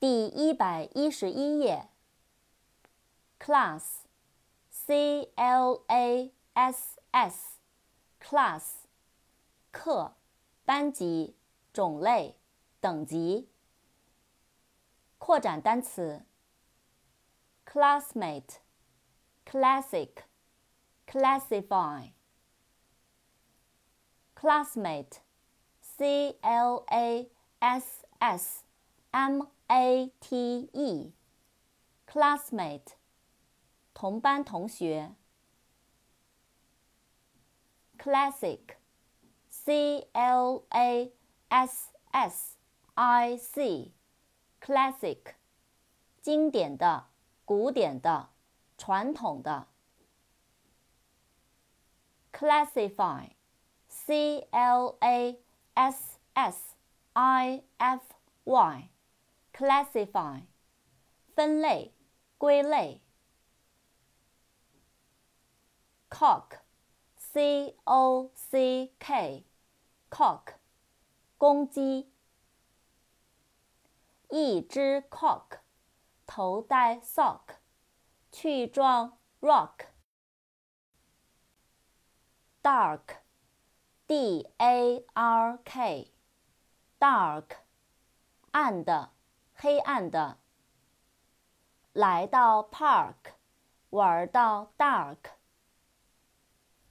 第一百一十一页。class，c l a s s，class，课，班级，种类，等级。扩展单词：classmate，classic，classify。classmate，c l a s s m a t e，classmate，同班同学。classic，c l a s s i c，classic，经典的、古典的、传统的。classify。C L A S S I F Y classify，分类、归类。Cock，C O C K，cock，公鸡。一只 cock，头戴 sock，去撞 rock。Dark。D A R K，dark，暗的，黑暗的。来到 park，玩到 dark。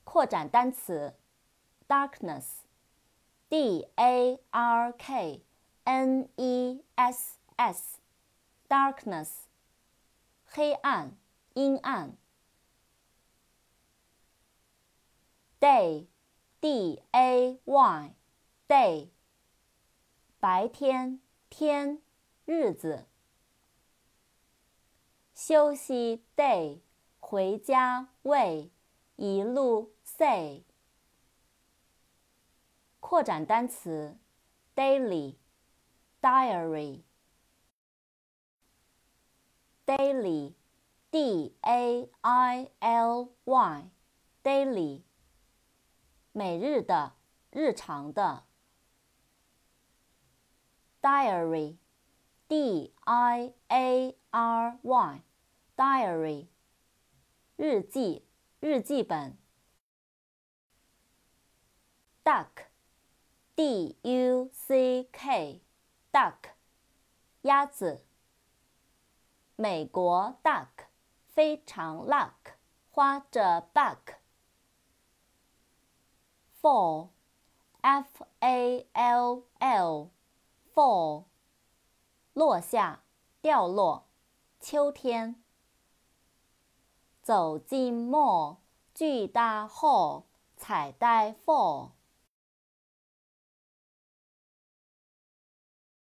扩展单词，darkness，D A R K N E S S，darkness，黑暗，阴暗。Day。D A Y，day，白天，天，日子。休息，day，回家，way，一路，say。扩展单词，daily，diary，daily，D A I L Y，daily。每日的，日常的，diary。diary，d i a r y，diary，日记，日记本。duck，d u c k，duck，鸭子。美国 duck，非常 luck，花着 buck。fall, f a l l, fall， 落下，掉落，秋天。走进 mall，巨大 hall，彩带 fall。